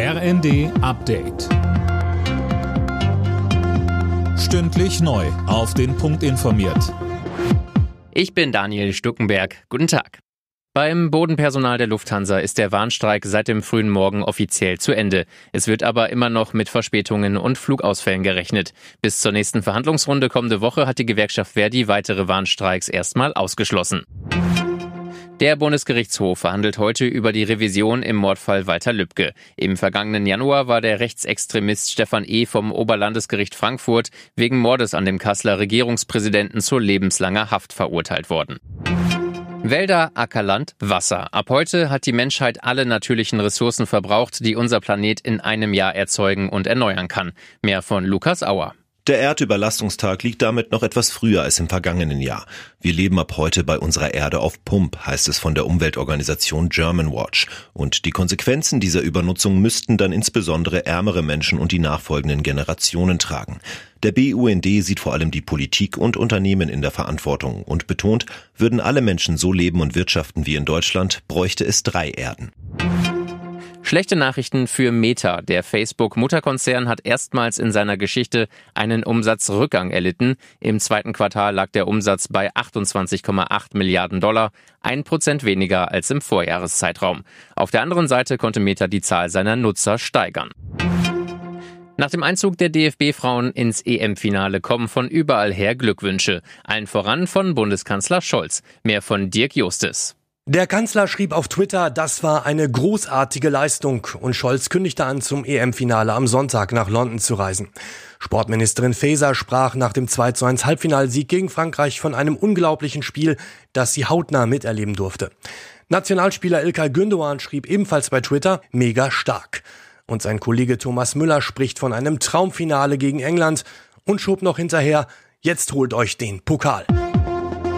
RND Update. Stündlich neu. Auf den Punkt informiert. Ich bin Daniel Stuckenberg. Guten Tag. Beim Bodenpersonal der Lufthansa ist der Warnstreik seit dem frühen Morgen offiziell zu Ende. Es wird aber immer noch mit Verspätungen und Flugausfällen gerechnet. Bis zur nächsten Verhandlungsrunde kommende Woche hat die Gewerkschaft Verdi weitere Warnstreiks erstmal ausgeschlossen. Der Bundesgerichtshof verhandelt heute über die Revision im Mordfall Walter Lübcke. Im vergangenen Januar war der Rechtsextremist Stefan E. vom Oberlandesgericht Frankfurt wegen Mordes an dem Kasseler Regierungspräsidenten zu lebenslanger Haft verurteilt worden. Wälder, Ackerland, Wasser. Ab heute hat die Menschheit alle natürlichen Ressourcen verbraucht, die unser Planet in einem Jahr erzeugen und erneuern kann. Mehr von Lukas Auer. Der Erdüberlastungstag liegt damit noch etwas früher als im vergangenen Jahr. Wir leben ab heute bei unserer Erde auf Pump, heißt es von der Umweltorganisation Germanwatch. Und die Konsequenzen dieser Übernutzung müssten dann insbesondere ärmere Menschen und die nachfolgenden Generationen tragen. Der BUND sieht vor allem die Politik und Unternehmen in der Verantwortung und betont, würden alle Menschen so leben und wirtschaften wie in Deutschland, bräuchte es drei Erden. Schlechte Nachrichten für Meta. Der Facebook-Mutterkonzern hat erstmals in seiner Geschichte einen Umsatzrückgang erlitten. Im zweiten Quartal lag der Umsatz bei 28,8 Milliarden Dollar, ein Prozent weniger als im Vorjahreszeitraum. Auf der anderen Seite konnte Meta die Zahl seiner Nutzer steigern. Nach dem Einzug der DFB-Frauen ins EM-Finale kommen von überall her Glückwünsche. Allen voran von Bundeskanzler Scholz. Mehr von Dirk Justes. Der Kanzler schrieb auf Twitter, das war eine großartige Leistung und Scholz kündigte an, zum EM-Finale am Sonntag nach London zu reisen. Sportministerin Faeser sprach nach dem 2 zu 1 Halbfinalsieg gegen Frankreich von einem unglaublichen Spiel, das sie hautnah miterleben durfte. Nationalspieler Ilkay Gündoğan schrieb ebenfalls bei Twitter, mega stark. Und sein Kollege Thomas Müller spricht von einem Traumfinale gegen England und schob noch hinterher, jetzt holt euch den Pokal.